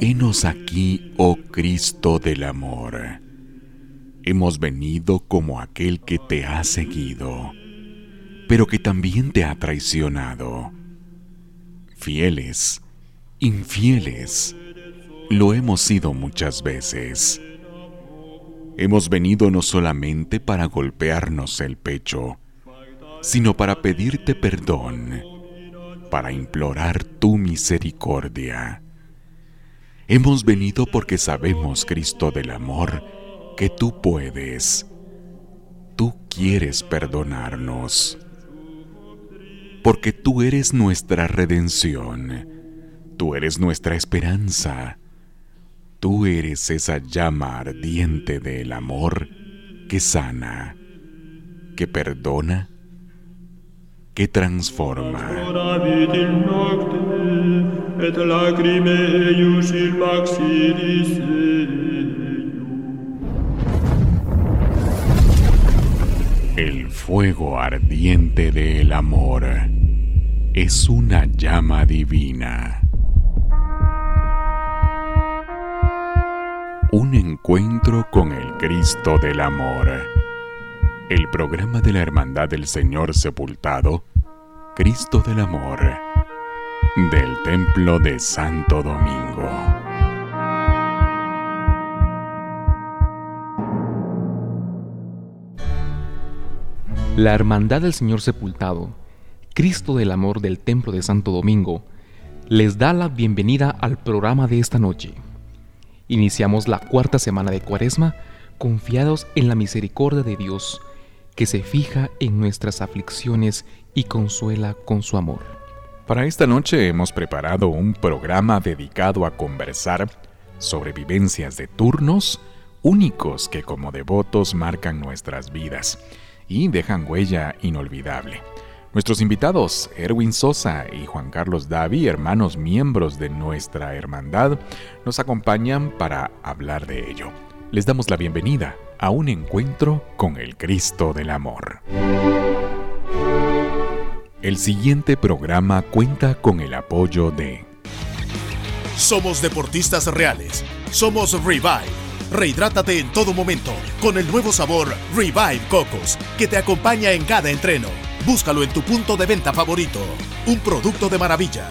Henos aquí, oh Cristo del amor. Hemos venido como aquel que te ha seguido, pero que también te ha traicionado. Fieles, infieles, lo hemos sido muchas veces. Hemos venido no solamente para golpearnos el pecho, sino para pedirte perdón, para implorar tu misericordia. Hemos venido porque sabemos, Cristo del amor, que tú puedes, tú quieres perdonarnos, porque tú eres nuestra redención, tú eres nuestra esperanza, tú eres esa llama ardiente del amor que sana, que perdona, que transforma. El fuego ardiente del amor es una llama divina. Un encuentro con el Cristo del Amor. El programa de la Hermandad del Señor Sepultado, Cristo del Amor, del Templo de Santo Domingo. La Hermandad del Señor Sepultado, Cristo del Amor del Templo de Santo Domingo, les da la bienvenida al programa de esta noche. Iniciamos la cuarta semana de Cuaresma confiados en la misericordia de Dios, que se fija en nuestras aflicciones y consuela con su amor. Para esta noche hemos preparado un programa dedicado a conversar sobre vivencias de turnos únicos que como devotos marcan nuestras vidas y dejan huella inolvidable. Nuestros invitados, Erwin Sosa y Juan Carlos Davi, hermanos miembros de nuestra hermandad, nos acompañan para hablar de ello. Les damos la bienvenida a un encuentro con el Cristo del Amor. El siguiente programa cuenta con el apoyo de... Somos deportistas reales. Somos Revive Rehidrátate en todo momento con el nuevo sabor Revive Cocos, que te acompaña en cada entreno. Búscalo en tu punto de venta favorito. Un producto de maravilla.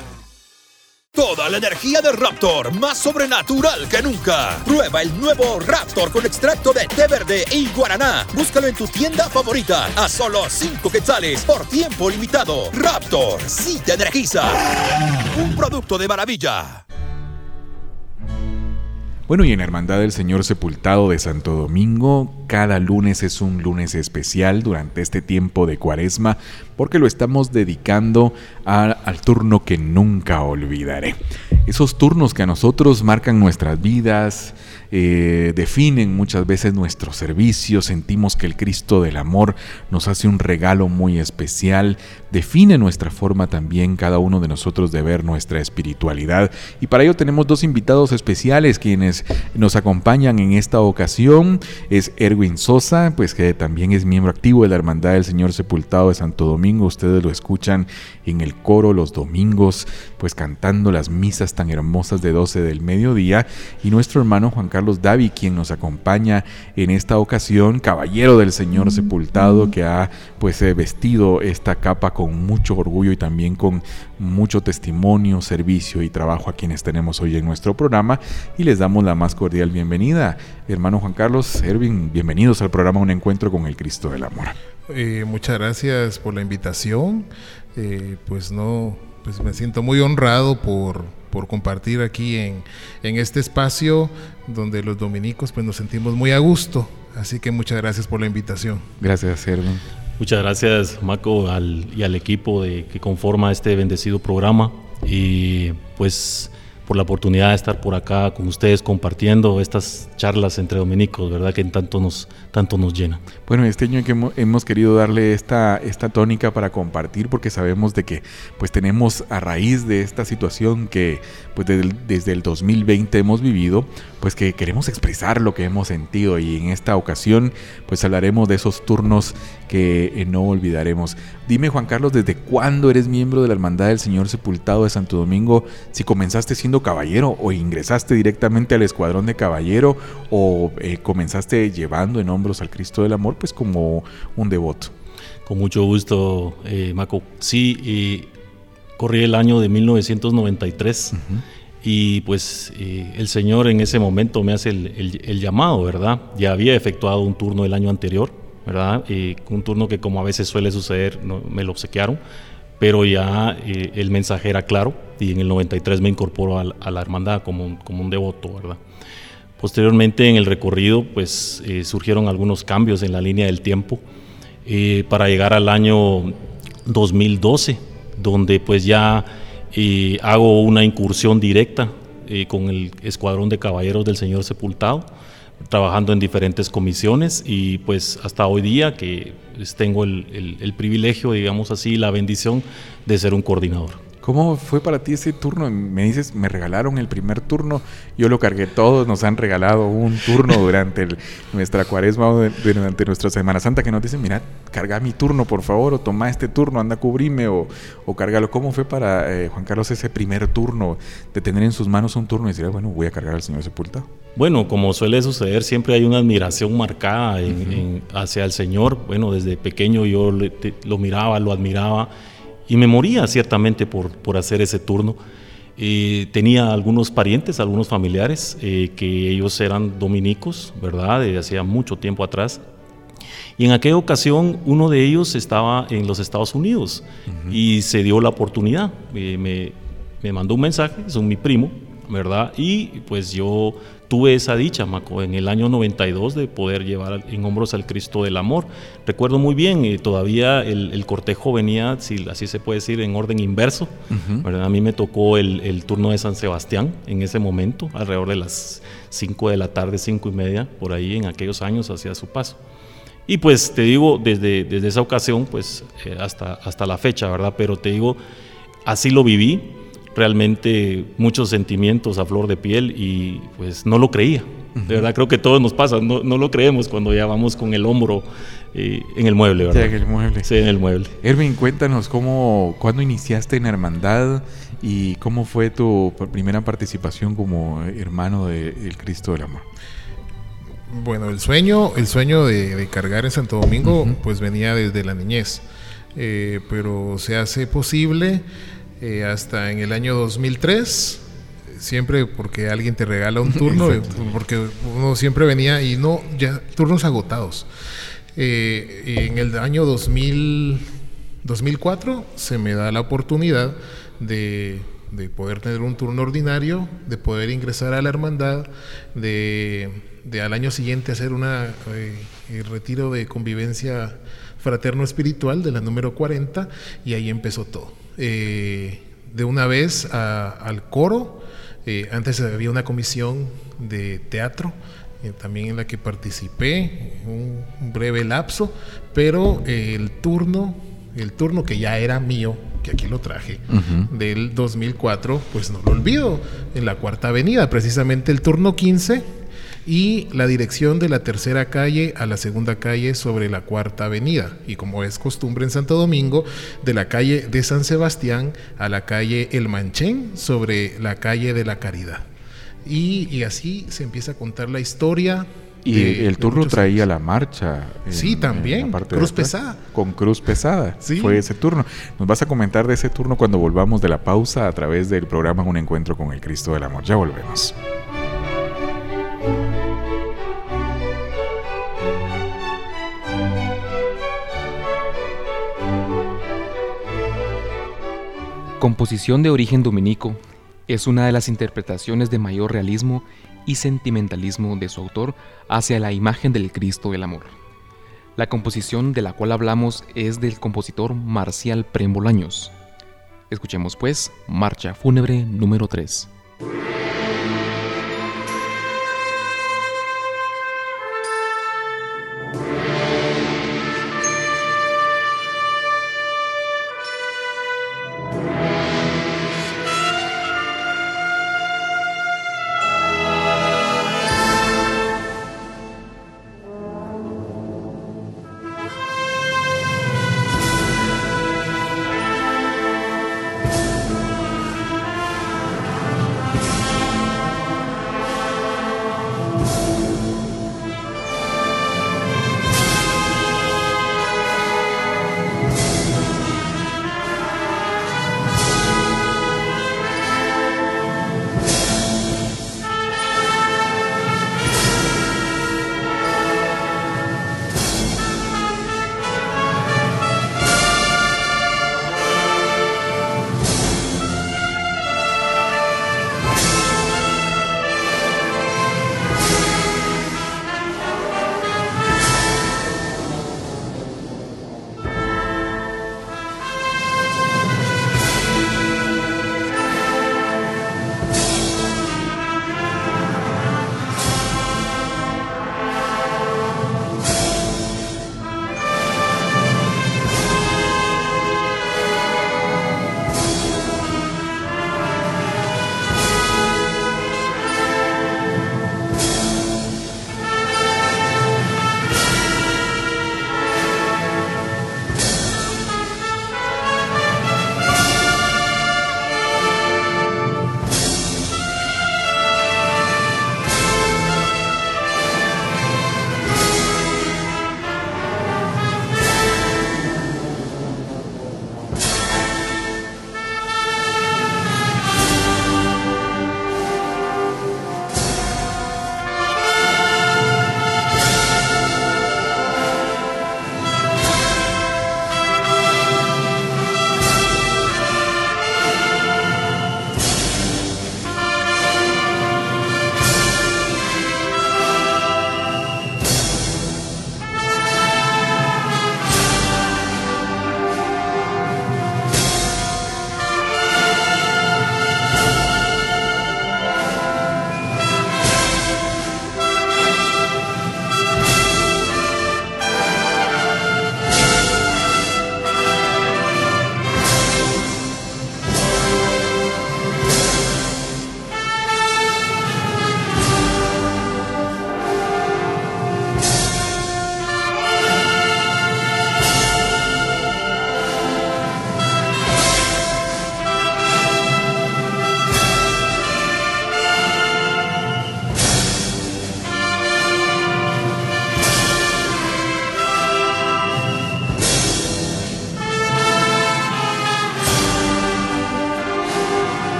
Toda la energía de Raptor, más sobrenatural que nunca. Prueba el nuevo Raptor con extracto de té verde y guaraná. Búscalo en tu tienda favorita a solo 5 quetzales por tiempo limitado. Raptor, sí te energiza. Un producto de maravilla. Bueno, y en Hermandad del Señor Sepultado de Santo Domingo, cada lunes es un lunes especial durante este tiempo de cuaresma, porque lo estamos dedicando al turno que nunca olvidaré. Esos turnos que a nosotros marcan nuestras vidas, eh, definen muchas veces nuestro servicio, sentimos que el Cristo del Amor nos hace un regalo muy especial, define nuestra forma también cada uno de nosotros de ver nuestra espiritualidad. Y para ello tenemos dos invitados especiales quienes nos acompañan en esta ocasión. Es Erwin Sosa, pues que también es miembro activo de la Hermandad del Señor Sepultado de Santo Domingo. Ustedes lo escuchan en el coro los domingos, pues cantando las misas tan hermosas de 12 del mediodía. Y nuestro hermano Juan Carlos Davi, quien nos acompaña en esta ocasión, caballero del Señor sepultado, que ha pues eh, vestido esta capa con mucho orgullo y también con mucho testimonio, servicio y trabajo a quienes tenemos hoy en nuestro programa y les damos la más cordial bienvenida. Hermano Juan Carlos, Erwin, bienvenidos al programa Un Encuentro con el Cristo del Amor. Eh, muchas gracias por la invitación. Eh, pues no, pues me siento muy honrado por por compartir aquí en, este espacio donde los dominicos pues nos sentimos muy a gusto. Así que muchas gracias por la invitación. Gracias, Sergio. Muchas gracias, Marco, y al equipo de, que conforma este bendecido programa. Y pues por la oportunidad de estar por acá con ustedes compartiendo estas charlas entre dominicos, ¿verdad? Que tanto nos, tanto nos llena. Bueno, este año que hemos querido darle esta, esta tónica para compartir porque sabemos de que pues tenemos a raíz de esta situación que pues desde el, desde el 2020 hemos vivido, pues que queremos expresar lo que hemos sentido y en esta ocasión pues hablaremos de esos turnos que eh, no olvidaremos. Dime Juan Carlos, ¿desde cuándo eres miembro de la Hermandad del Señor Sepultado de Santo Domingo? Si comenzaste siendo caballero o ingresaste directamente al escuadrón de caballero o eh, comenzaste llevando en hombros al Cristo del Amor, pues como un devoto. Con mucho gusto, eh, Maco. Sí, corrí el año de 1993 y pues eh, el Señor en ese momento me hace el, llamado, ¿verdad? Ya había efectuado un turno el año anterior, ¿verdad? un turno que como a veces suele suceder, no, me lo obsequiaron pero ya eh, el mensaje era claro y en el 93 me incorporo a, la hermandad como un, devoto, ¿verdad? Posteriormente en el recorrido pues eh, surgieron algunos cambios en la línea del tiempo eh, para llegar al año 2012, donde pues ya hago una incursión directa con el Escuadrón de Caballeros del Señor Sepultado trabajando en diferentes comisiones y pues hasta hoy día que pues, tengo el, privilegio, digamos así, la bendición de ser un coordinador. ¿Cómo fue para ti ese turno? Me dices, me regalaron el primer turno, yo lo cargué todos, nos han regalado un turno durante nuestra cuaresma o durante nuestra Semana Santa que nos dicen, mira, carga mi turno por favor, o toma este turno, anda a cubrirme o, o cargalo. ¿Cómo fue para eh, Juan Carlos ese primer turno de tener en sus manos un turno y decir, bueno, voy a cargar al Señor sepultado? Bueno, como suele suceder, siempre hay una admiración marcada hacia el Señor. Bueno, desde pequeño yo lo miraba, lo admiraba y me moría ciertamente por, por hacer ese turno. Eh, tenía algunos parientes, algunos familiares, eh, que ellos eran dominicos, ¿verdad? De hacía mucho tiempo atrás. Y en aquella ocasión uno de ellos estaba en los Estados Unidos y se dio la oportunidad. Eh, me, me mandó un mensaje, son mi primo, ¿verdad? Y pues yo tuve esa dicha, Maco, en el año 92 de poder llevar en hombros al Cristo del Amor. Recuerdo muy bien, y todavía el, cortejo venía, si así se puede decir, en orden inverso. A mí me tocó el, turno de San Sebastián en ese momento, alrededor de las 5 de la tarde, 5 y media, por ahí en aquellos años hacía su paso. Y pues te digo, desde, desde esa ocasión, pues eh, hasta, hasta la fecha, ¿verdad? Pero te digo, así lo viví realmente muchos sentimientos a flor de piel y pues no lo creía. De verdad creo que todo nos pasa, no, no, lo creemos cuando ya vamos con el hombro eh, en el mueble, ¿verdad? Sí, en el mueble. Sí, en el mueble. Erwin, cuéntanos cómo, cuándo iniciaste en Hermandad y cómo fue tu primera participación como hermano del Cristo del Amor. Bueno, el sueño, el sueño de, cargar en Santo Domingo, pues venía desde la niñez, eh, pero se hace posible eh, hasta en el año 2003 siempre porque alguien te regala un turno, porque uno siempre venía y no, ya turnos agotados. Eh, en el año 2000, 2004 se me da la oportunidad de, poder tener un turno ordinario, de poder ingresar a la hermandad, de, al año siguiente hacer un eh, retiro de convivencia fraterno espiritual de la número 40 y ahí empezó todo. Eh, de una vez al coro. Eh, antes había una comisión de teatro, eh, también en la que participé, un, breve lapso, pero el turno, el turno que ya era mío, que aquí lo traje, del 2004, pues no lo olvido, en la Cuarta Avenida, precisamente el turno 15 y la dirección de la tercera calle a la segunda calle sobre la cuarta avenida. Y como es costumbre en Santo Domingo, de la calle de San Sebastián a la calle El Manchén sobre la calle de la Caridad. Y, así se empieza a contar la historia. Y el turno traía la marcha. sí, también. cruz pesada. Con cruz pesada. Sí. Fue ese turno. Nos vas a comentar de ese turno cuando volvamos de la pausa a través del programa Un Encuentro con el Cristo del Amor. Ya volvemos. Composición de origen dominico, es una de las interpretaciones de mayor realismo y sentimentalismo de su autor hacia la imagen del Cristo del Amor. La composición de la cual hablamos es del compositor Marcial Prembolaños. Escuchemos pues Marcha Fúnebre número 3.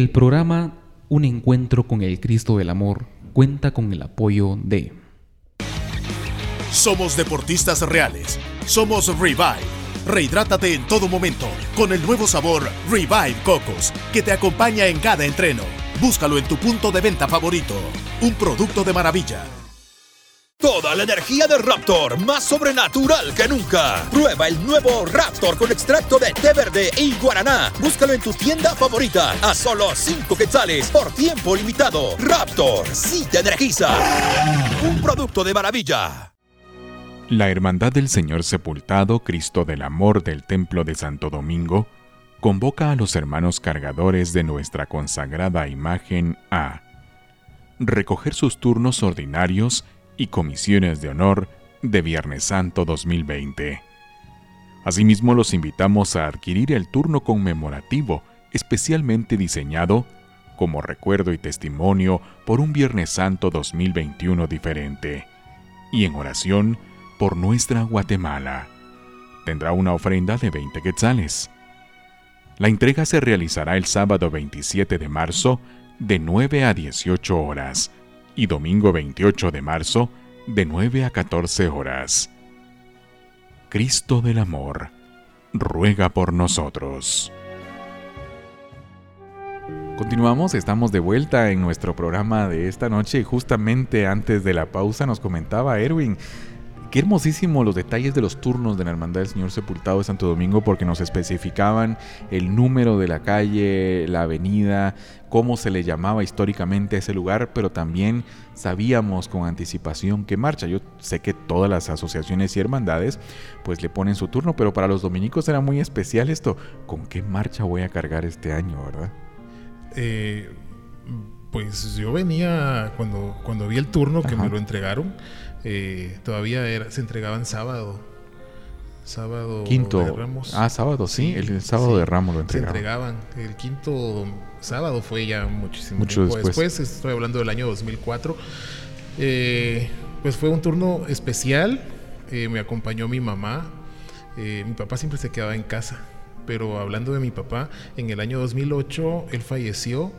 El programa Un encuentro con el Cristo del Amor cuenta con el apoyo de... Somos deportistas reales. Somos Revive. Rehidrátate en todo momento con el nuevo sabor Revive Cocos, que te acompaña en cada entreno. Búscalo en tu punto de venta favorito. Un producto de maravilla. Toda la energía de Raptor, más sobrenatural que nunca. Prueba el nuevo Raptor con extracto de té verde y guaraná. Búscalo en tu tienda favorita a solo 5 quetzales por tiempo limitado. Raptor, sí te energiza. Un producto de maravilla. La Hermandad del Señor Sepultado, Cristo del Amor del Templo de Santo Domingo, convoca a los hermanos cargadores de nuestra consagrada imagen a recoger sus turnos ordinarios y comisiones de honor de Viernes Santo 2020. Asimismo, los invitamos a adquirir el turno conmemorativo especialmente diseñado como recuerdo y testimonio por un Viernes Santo 2021 diferente, y en oración por nuestra Guatemala. Tendrá una ofrenda de 20 quetzales. La entrega se realizará el sábado 27 de marzo de 9 a 18 horas y domingo 28 de marzo de 9 a 14 horas. Cristo del Amor, ruega por nosotros. Continuamos, estamos de vuelta en nuestro programa de esta noche y justamente antes de la pausa nos comentaba Erwin Qué hermosísimo los detalles de los turnos de la Hermandad del Señor Sepultado de Santo Domingo porque nos especificaban el número de la calle, la avenida, cómo se le llamaba históricamente a ese lugar, pero también sabíamos con anticipación qué marcha. Yo sé que todas las asociaciones y hermandades pues le ponen su turno, pero para los dominicos era muy especial esto. ¿Con qué marcha voy a cargar este año, verdad? Eh, pues yo venía cuando, cuando vi el turno que me lo entregaron eh, todavía era, se entregaban sábado. Sábado quinto. de Ramos. Ah, sábado, sí, el, sábado de Ramos lo entregaban. Se entregaban. El quinto sábado fue ya muchísimo Mucho tiempo después. Estoy hablando del año 2004. Eh, pues fue un turno especial. Eh, me acompañó mi mamá. mi papá siempre se quedaba en casa. Pero hablando de mi papá, en el año 2008 él falleció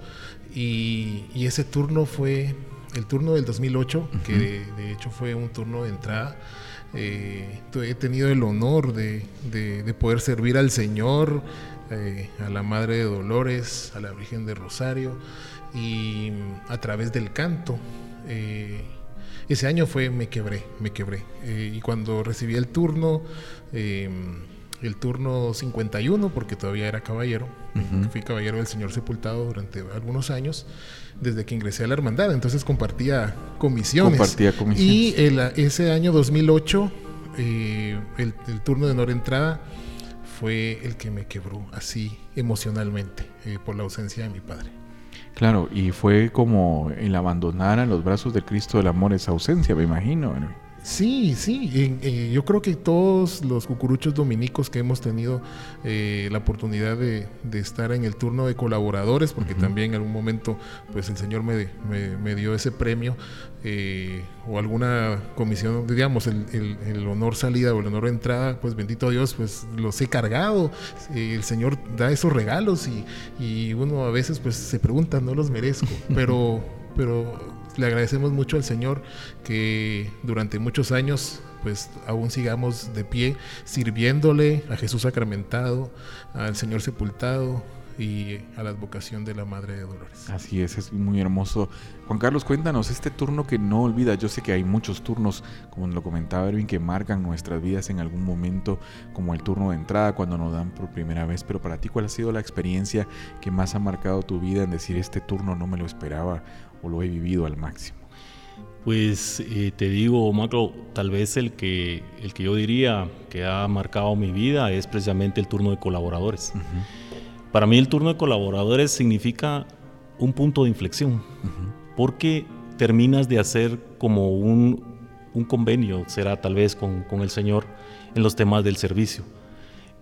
y, y ese turno fue el turno del 2008, que de, hecho fue un turno de entrada. Eh, he tenido el honor de, poder servir al Señor, eh, a la Madre de Dolores, a la Virgen de Rosario y a través del canto. Eh, ese año fue, me quebré, me quebré. y cuando recibí el turno, el turno 51, porque todavía era caballero, fui caballero del Señor Sepultado durante algunos años, desde que ingresé a la hermandad, entonces compartía comisiones. Compartía comisiones. Y ese año 2008, eh, el, turno de honor entrada fue el que me quebró así emocionalmente eh, por la ausencia de mi padre. Claro, y fue como el abandonar a los brazos del Cristo del Amor esa ausencia, me imagino. Sí, sí, eh, yo creo que todos los cucuruchos dominicos que hemos tenido eh, la oportunidad de, estar en el turno de colaboradores, porque también en algún momento pues el Señor me, me, dio ese premio eh, o alguna comisión, digamos, el, el, honor salida o el honor entrada, pues bendito Dios, pues los he cargado, el Señor da esos regalos y, y uno a veces pues se pregunta, no los merezco, pero, pero le agradecemos mucho al Señor que durante muchos años pues aún sigamos de pie sirviéndole a Jesús sacramentado, al Señor sepultado y a la advocación de la Madre de Dolores. Así es, es muy hermoso. Juan Carlos, cuéntanos este turno que no olvida. Yo sé que hay muchos turnos, como lo comentaba Erwin, que marcan nuestras vidas en algún momento, como el turno de entrada cuando nos dan por primera vez. Pero para ti, ¿cuál ha sido la experiencia que más ha marcado tu vida en decir este turno no me lo esperaba o lo he vivido al máximo? Pues eh, te digo, Macro, tal vez el que, el que yo diría que ha marcado mi vida es precisamente el turno de colaboradores. Para mí el turno de colaboradores significa un punto de inflexión, porque terminas de hacer como un, convenio, será tal vez con, el Señor, en los temas del servicio.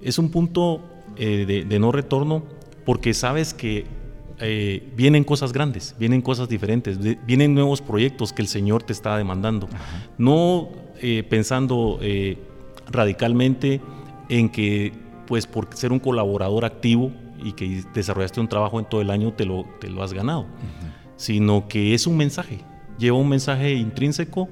Es un punto eh, de no retorno porque sabes que eh, vienen cosas grandes, vienen cosas diferentes, vienen nuevos proyectos que el Señor te está demandando. No eh, pensando eh, radicalmente en que, pues por ser un colaborador activo, y que desarrollaste un trabajo en todo el año te lo, te lo has ganado, sino que es un mensaje, lleva un mensaje intrínseco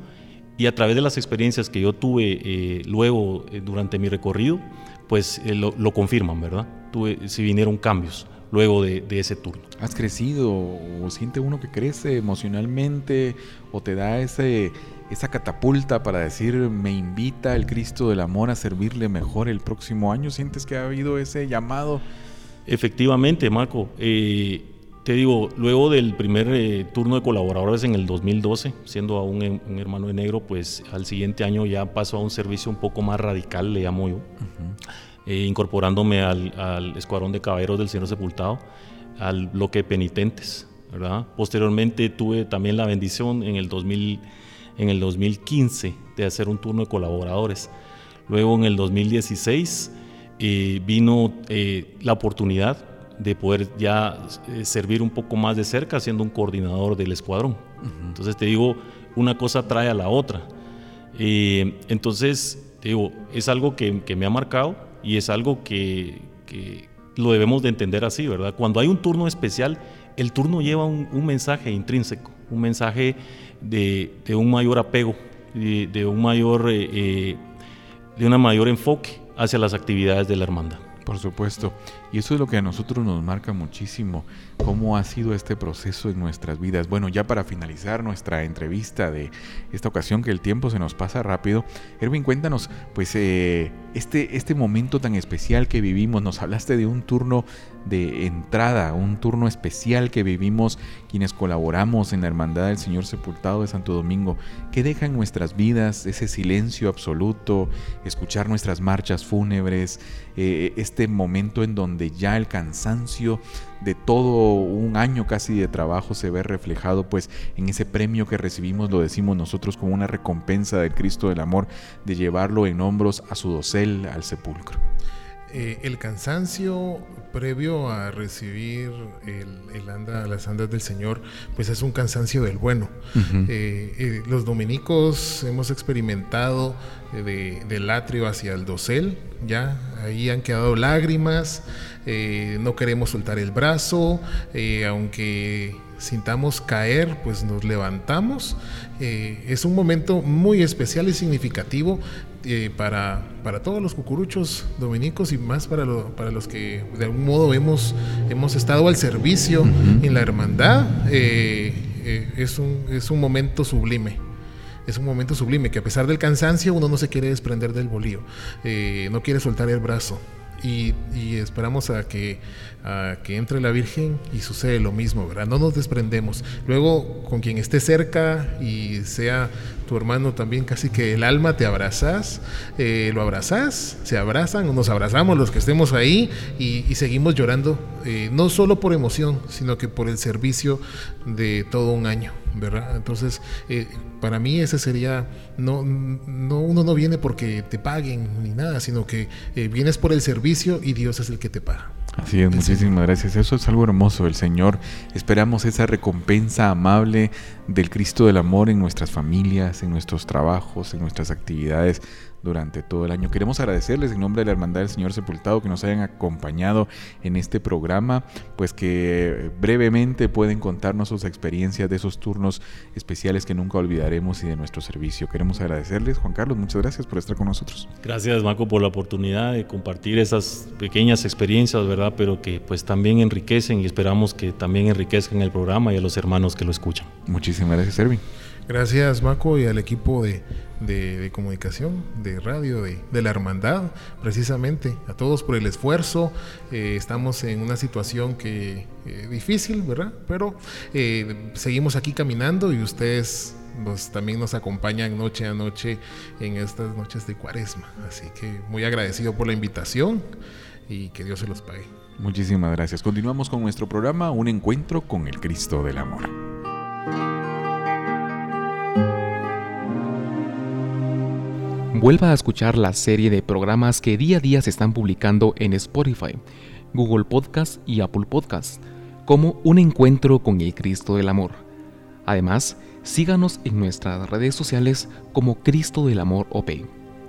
y a través de las experiencias que yo tuve eh, luego durante mi recorrido, pues lo, lo, confirman, ¿verdad? Tuve, si vinieron cambios luego de, de, ese turno. ¿Has crecido o siente uno que crece emocionalmente o te da ese, esa catapulta para decir me invita el Cristo del Amor a servirle mejor el próximo año? ¿Sientes que ha habido ese llamado? Efectivamente, Marco. Eh, te digo, luego del primer eh, turno de colaboradores en el 2012, siendo aún un hermano de negro, pues al siguiente año ya paso a un servicio un poco más radical, le llamo yo, uh -huh. Eh, incorporándome al, al, Escuadrón de Caballeros del Señor Sepultado, al bloque de penitentes. ¿verdad? Posteriormente tuve también la bendición en el, 2000, en el 2015 de hacer un turno de colaboradores. Luego en el 2016 eh, vino eh, la oportunidad de poder ya eh, servir un poco más de cerca siendo un coordinador del escuadrón. Uh -huh. Entonces te digo, una cosa trae a la otra. Eh, entonces, te digo, es algo que, que, me ha marcado y es algo que, que, lo debemos de entender así, ¿verdad? Cuando hay un turno especial, el turno lleva un, mensaje intrínseco, un mensaje de, de un mayor apego, de, de un mayor, eh, eh de una mayor enfoque hacia las actividades de la hermandad. Por supuesto. Y eso es lo que a nosotros nos marca muchísimo, cómo ha sido este proceso en nuestras vidas. Bueno, ya para finalizar nuestra entrevista de esta ocasión, que el tiempo se nos pasa rápido, Erwin, cuéntanos, pues eh, este, este momento tan especial que vivimos, nos hablaste de un turno de entrada, un turno especial que vivimos quienes colaboramos en la Hermandad del Señor Sepultado de Santo Domingo. ¿Qué deja en nuestras vidas ese silencio absoluto, escuchar nuestras marchas fúnebres, eh, este momento en donde donde ya el cansancio de todo un año casi de trabajo se ve reflejado pues en ese premio que recibimos, lo decimos nosotros como una recompensa del Cristo del Amor, de llevarlo en hombros a su dosel, al sepulcro. Eh, el cansancio previo a recibir el, el anda, las andas del Señor, pues es un cansancio del bueno. Uh -huh. eh, eh, los dominicos hemos experimentado de, del atrio hacia el dosel, ya ahí han quedado lágrimas, no queremos soltar el brazo, aunque sintamos caer, pues nos levantamos. Eh, es un momento muy especial y significativo eh, para, para, todos los cucuruchos dominicos y más para, lo, para, los que de algún modo hemos, hemos estado al servicio uh -huh. en la hermandad. Eh, es, un, es un momento sublime es un momento sublime que a pesar del cansancio uno no se quiere desprender del bolío, eh, no quiere soltar el brazo. Y, y, esperamos a que, a que entre la Virgen y sucede lo mismo, ¿verdad? No nos desprendemos. Luego, con quien esté cerca y sea tu hermano también, casi que el alma te abrazas, eh, lo abrazas, se abrazan, nos abrazamos los que estemos ahí y, seguimos llorando, eh, no solo por emoción, sino que por el servicio de todo un año, ¿verdad? Entonces, eh, para mí ese sería, no, no, uno no viene porque te paguen ni nada, sino que vienes por el servicio y Dios es el que te paga. Así es, muchísimas gracias. Eso es algo hermoso del Señor. Esperamos esa recompensa amable del Cristo del Amor en nuestras familias, en nuestros trabajos, en nuestras actividades durante todo el año. Queremos agradecerles en nombre de la Hermandad del Señor Sepultado que nos hayan acompañado en este programa, pues que brevemente pueden contarnos sus experiencias de esos turnos especiales que nunca olvidaremos y de nuestro servicio. Queremos agradecerles, Juan Carlos, muchas gracias por estar con nosotros. Gracias, Marco, por la oportunidad de compartir esas pequeñas experiencias, ¿verdad? Pero que pues también enriquecen y esperamos que también enriquezcan el programa y a los hermanos que lo escuchan. Muchísimas gracias, Erwin. Gracias, Maco, y al equipo de, de, comunicación, de radio, de, de, la hermandad, precisamente. A todos por el esfuerzo. Eh, estamos en una situación que eh, difícil, ¿verdad? Pero eh, seguimos aquí caminando y ustedes pues, también nos acompañan noche a noche en estas noches de cuaresma. Así que muy agradecido por la invitación y que Dios se los pague. Muchísimas gracias. Continuamos con nuestro programa Un encuentro con el Cristo del Amor. Vuelva a escuchar la serie de programas que día a día se están publicando en Spotify, Google Podcast y Apple Podcast, como Un Encuentro con el Cristo del Amor. Además, síganos en nuestras redes sociales como Cristo del Amor OP,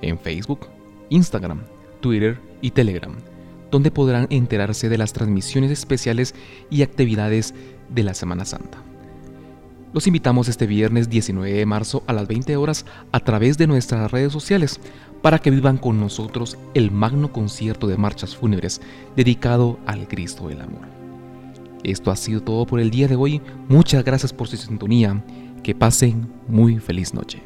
en Facebook, Instagram, Twitter y Telegram. donde podrán enterarse de las transmisiones especiales y actividades de la Semana Santa. Los invitamos este viernes 19 de marzo a las 20 horas a través de nuestras redes sociales para que vivan con nosotros el magno concierto de marchas fúnebres dedicado al Cristo del Amor. Esto ha sido todo por el día de hoy. Muchas gracias por su sintonía. Que pasen muy feliz noche.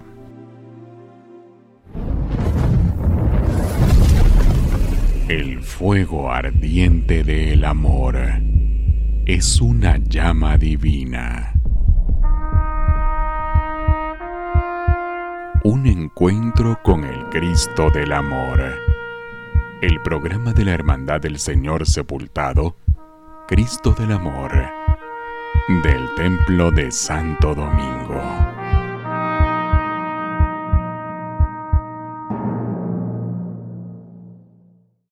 El fuego ardiente del amor es una llama divina. Un encuentro con el Cristo del Amor. El programa de la Hermandad del Señor Sepultado, Cristo del Amor, del Templo de Santo Domingo.